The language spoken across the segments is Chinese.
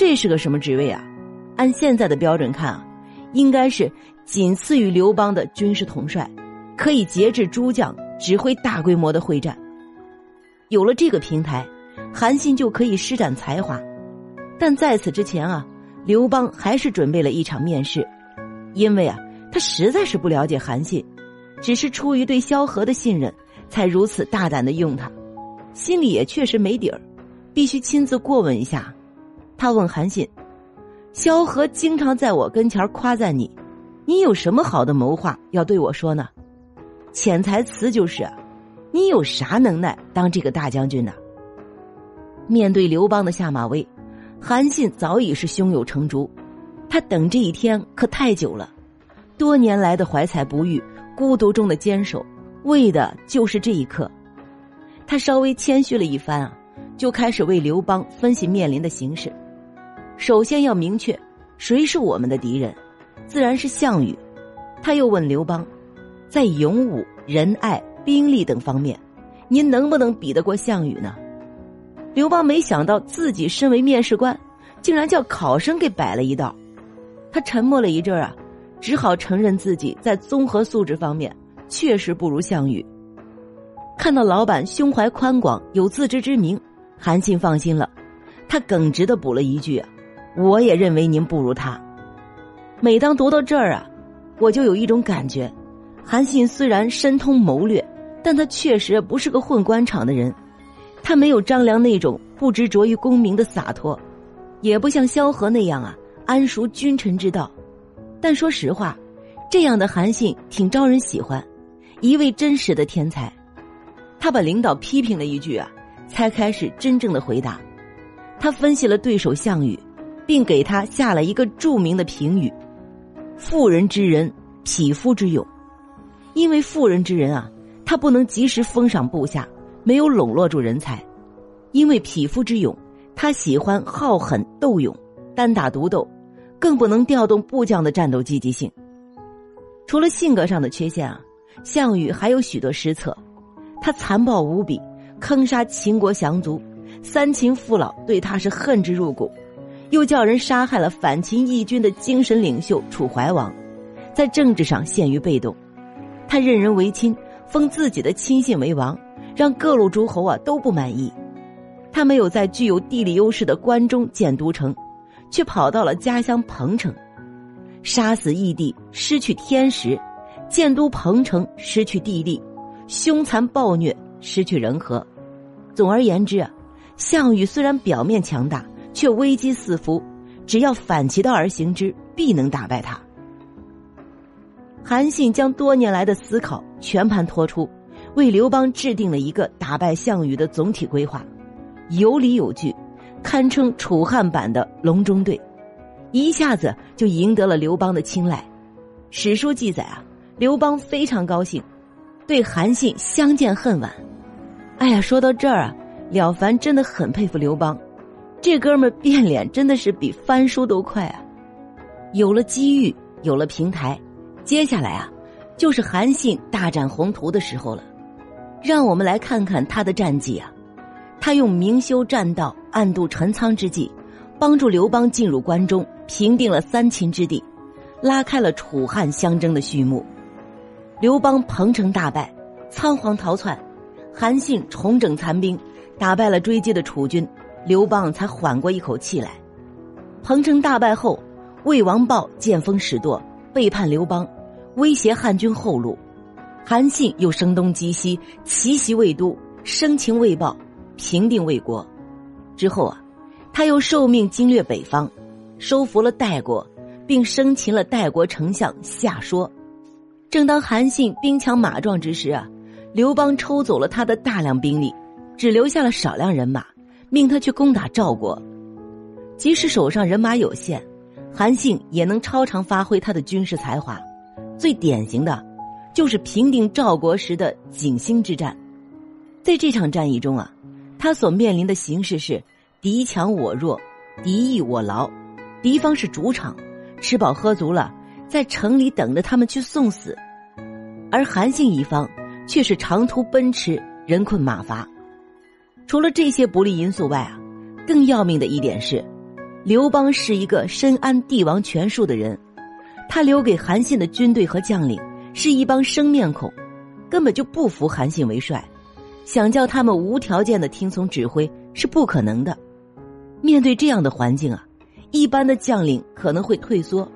这是个什么职位啊？按现在的标准看啊，应该是仅次于刘邦的军事统帅，可以节制诸将，指挥大规模的会战。有了这个平台，韩信就可以施展才华。但在此之前啊，刘邦还是准备了一场面试，因为啊，他实在是不了解韩信，只是出于对萧何的信任，才如此大胆的用他，心里也确实没底儿，必须亲自过问一下。他问韩信。萧何经常在我跟前夸赞你，你有什么好的谋划要对我说呢？潜台词就是，你有啥能耐当这个大将军呢？面对刘邦的下马威，韩信早已是胸有成竹，他等这一天可太久了，多年来的怀才不遇、孤独中的坚守，为的就是这一刻。他稍微谦虚了一番啊，就开始为刘邦分析面临的形势。首先要明确，谁是我们的敌人，自然是项羽。他又问刘邦，在勇武、仁爱、兵力等方面，您能不能比得过项羽呢？刘邦没想到自己身为面试官，竟然叫考生给摆了一道。他沉默了一阵啊，只好承认自己在综合素质方面确实不如项羽。看到老板胸怀宽广、有自知之明，韩信放心了，他耿直的补了一句。我也认为您不如他。每当读到这儿啊，我就有一种感觉：韩信虽然深通谋略，但他确实不是个混官场的人。他没有张良那种不执着于功名的洒脱，也不像萧何那样啊谙熟君臣之道。但说实话，这样的韩信挺招人喜欢，一位真实的天才。他把领导批评了一句啊，才开始真正的回答。他分析了对手项羽。并给他下了一个著名的评语：“妇人之仁，匹夫之勇。”因为妇人之仁啊，他不能及时封赏部下，没有笼络住人才；因为匹夫之勇，他喜欢好狠斗勇，单打独斗，更不能调动部将的战斗积极性。除了性格上的缺陷啊，项羽还有许多失策。他残暴无比，坑杀秦国降卒，三秦父老对他是恨之入骨。又叫人杀害了反秦义军的精神领袖楚怀王，在政治上陷于被动。他任人唯亲，封自己的亲信为王，让各路诸侯啊都不满意。他没有在具有地理优势的关中建都城，却跑到了家乡彭城，杀死义帝，失去天时；建都彭城，失去地利；凶残暴虐，失去人和。总而言之啊，项羽虽然表面强大。却危机四伏，只要反其道而行之，必能打败他。韩信将多年来的思考全盘托出，为刘邦制定了一个打败项羽的总体规划，有理有据，堪称楚汉版的隆中对，一下子就赢得了刘邦的青睐。史书记载啊，刘邦非常高兴，对韩信相见恨晚。哎呀，说到这儿啊，了凡真的很佩服刘邦。这哥们变脸真的是比翻书都快啊！有了机遇，有了平台，接下来啊，就是韩信大展宏图的时候了。让我们来看看他的战绩啊！他用明修栈道、暗度陈仓之计，帮助刘邦进入关中，平定了三秦之地，拉开了楚汉相争的序幕。刘邦彭城大败，仓皇逃窜，韩信重整残兵，打败了追击的楚军。刘邦才缓过一口气来。彭城大败后，魏王豹见风使舵，背叛刘邦，威胁汉军后路。韩信又声东击西，奇袭魏都，生擒魏豹，平定魏国。之后啊，他又受命经略北方，收服了代国，并生擒了代国丞相夏说。正当韩信兵强马壮之时啊，刘邦抽走了他的大量兵力，只留下了少量人马。命他去攻打赵国，即使手上人马有限，韩信也能超常发挥他的军事才华。最典型的，就是平定赵国时的景兴之战。在这场战役中啊，他所面临的形势是敌强我弱，敌易我劳，敌方是主场，吃饱喝足了，在城里等着他们去送死；而韩信一方却是长途奔驰，人困马乏。除了这些不利因素外啊，更要命的一点是，刘邦是一个深谙帝王权术的人，他留给韩信的军队和将领是一帮生面孔，根本就不服韩信为帅，想叫他们无条件的听从指挥是不可能的。面对这样的环境啊，一般的将领可能会退缩，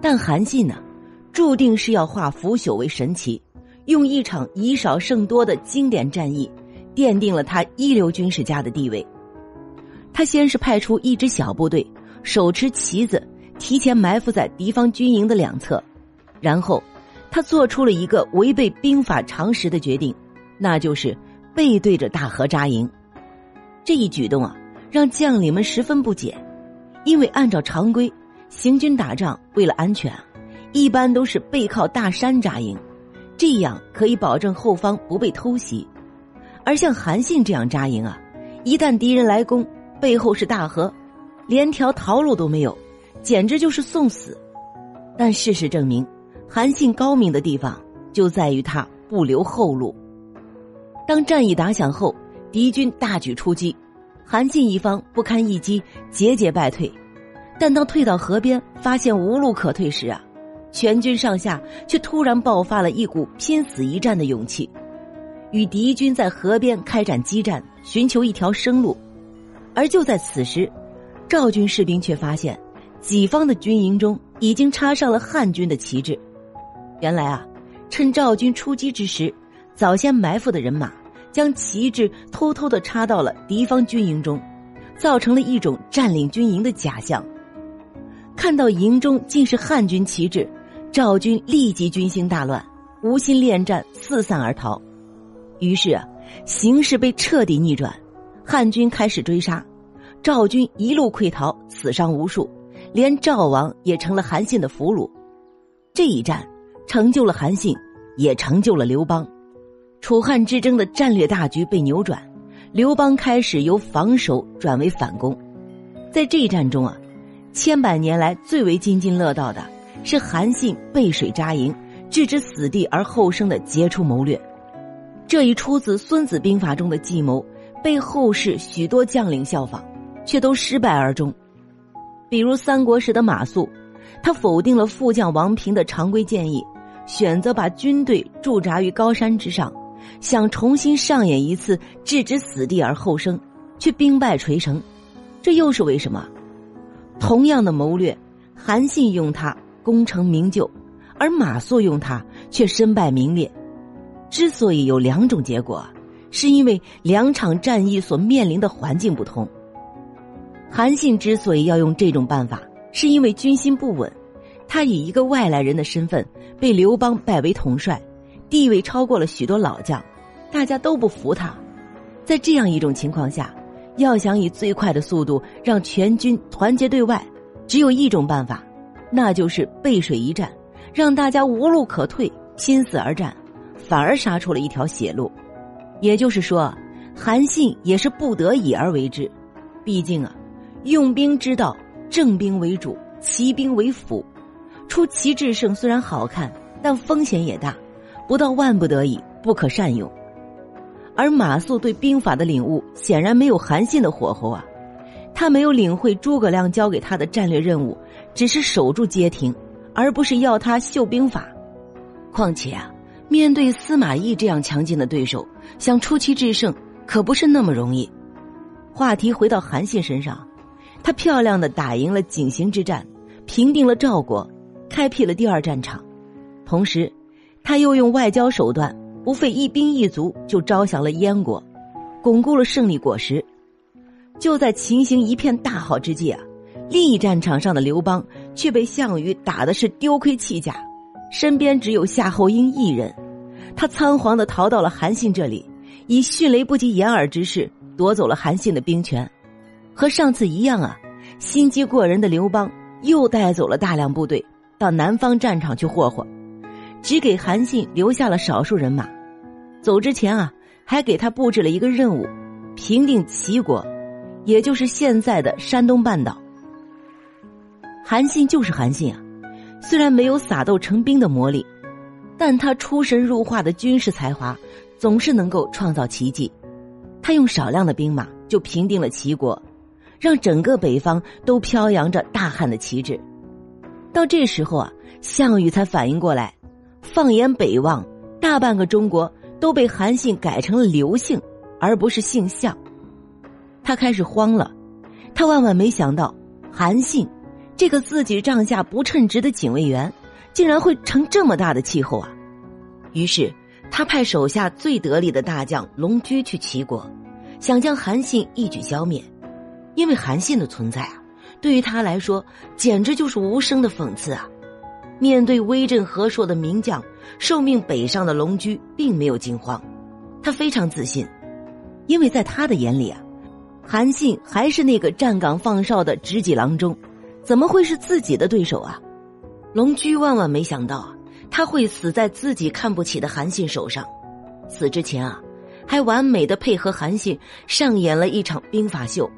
但韩信呢，注定是要化腐朽为神奇，用一场以少胜多的经典战役。奠定了他一流军事家的地位。他先是派出一支小部队，手持旗子，提前埋伏在敌方军营的两侧，然后他做出了一个违背兵法常识的决定，那就是背对着大河扎营。这一举动啊，让将领们十分不解，因为按照常规，行军打仗为了安全，一般都是背靠大山扎营，这样可以保证后方不被偷袭。而像韩信这样扎营啊，一旦敌人来攻，背后是大河，连条逃路都没有，简直就是送死。但事实证明，韩信高明的地方就在于他不留后路。当战役打响后，敌军大举出击，韩信一方不堪一击，节节败退。但当退到河边，发现无路可退时啊，全军上下却突然爆发了一股拼死一战的勇气。与敌军在河边开展激战，寻求一条生路。而就在此时，赵军士兵却发现，己方的军营中已经插上了汉军的旗帜。原来啊，趁赵军出击之时，早先埋伏的人马将旗帜偷偷的插到了敌方军营中，造成了一种占领军营的假象。看到营中竟是汉军旗帜，赵军立即军心大乱，无心恋战，四散而逃。于是啊，形势被彻底逆转，汉军开始追杀，赵军一路溃逃，死伤无数，连赵王也成了韩信的俘虏。这一战成就了韩信，也成就了刘邦。楚汉之争的战略大局被扭转，刘邦开始由防守转为反攻。在这一战中啊，千百年来最为津津乐道的是韩信背水扎营，置之死地而后生的杰出谋略。这一出自《孙子兵法》中的计谋，被后世许多将领效仿，却都失败而终。比如三国时的马谡，他否定了副将王平的常规建议，选择把军队驻扎于高山之上，想重新上演一次置之死地而后生，却兵败垂成。这又是为什么？同样的谋略，韩信用他功成名就，而马谡用他却身败名裂。之所以有两种结果，是因为两场战役所面临的环境不同。韩信之所以要用这种办法，是因为军心不稳，他以一个外来人的身份被刘邦拜为统帅，地位超过了许多老将，大家都不服他。在这样一种情况下，要想以最快的速度让全军团结对外，只有一种办法，那就是背水一战，让大家无路可退，拼死而战。反而杀出了一条血路，也就是说，韩信也是不得已而为之。毕竟啊，用兵之道，正兵为主，骑兵为辅。出奇制胜虽然好看，但风险也大，不到万不得已不可善用。而马谡对兵法的领悟显然没有韩信的火候啊，他没有领会诸葛亮交给他的战略任务，只是守住街亭，而不是要他秀兵法。况且啊。面对司马懿这样强劲的对手，想出奇制胜可不是那么容易。话题回到韩信身上，他漂亮的打赢了井陉之战，平定了赵国，开辟了第二战场。同时，他又用外交手段，不费一兵一卒就招降了燕国，巩固了胜利果实。就在情形一片大好之际啊，另一战场上的刘邦却被项羽打的是丢盔弃甲。身边只有夏侯婴一人，他仓皇的逃到了韩信这里，以迅雷不及掩耳之势夺走了韩信的兵权。和上次一样啊，心机过人的刘邦又带走了大量部队到南方战场去霍霍，只给韩信留下了少数人马。走之前啊，还给他布置了一个任务：平定齐国，也就是现在的山东半岛。韩信就是韩信啊。虽然没有撒豆成兵的魔力，但他出神入化的军事才华，总是能够创造奇迹。他用少量的兵马就平定了齐国，让整个北方都飘扬着大汉的旗帜。到这时候啊，项羽才反应过来，放眼北望，大半个中国都被韩信改成了刘姓，而不是姓项。他开始慌了，他万万没想到，韩信这个自己帐下不称职的警卫员，竟然会成这么大的气候啊！于是他派手下最得力的大将龙驹去齐国，想将韩信一举消灭。因为韩信的存在啊，对于他来说简直就是无声的讽刺啊！面对威震河朔的名将，受命北上的龙驹并没有惊慌，他非常自信，因为在他的眼里啊，韩信还是那个站岗放哨的执戟郎中，怎么会是自己的对手啊？龙驹万万没想到啊，他会死在自己看不起的韩信手上，死之前啊，还完美的配合韩信上演了一场兵法秀。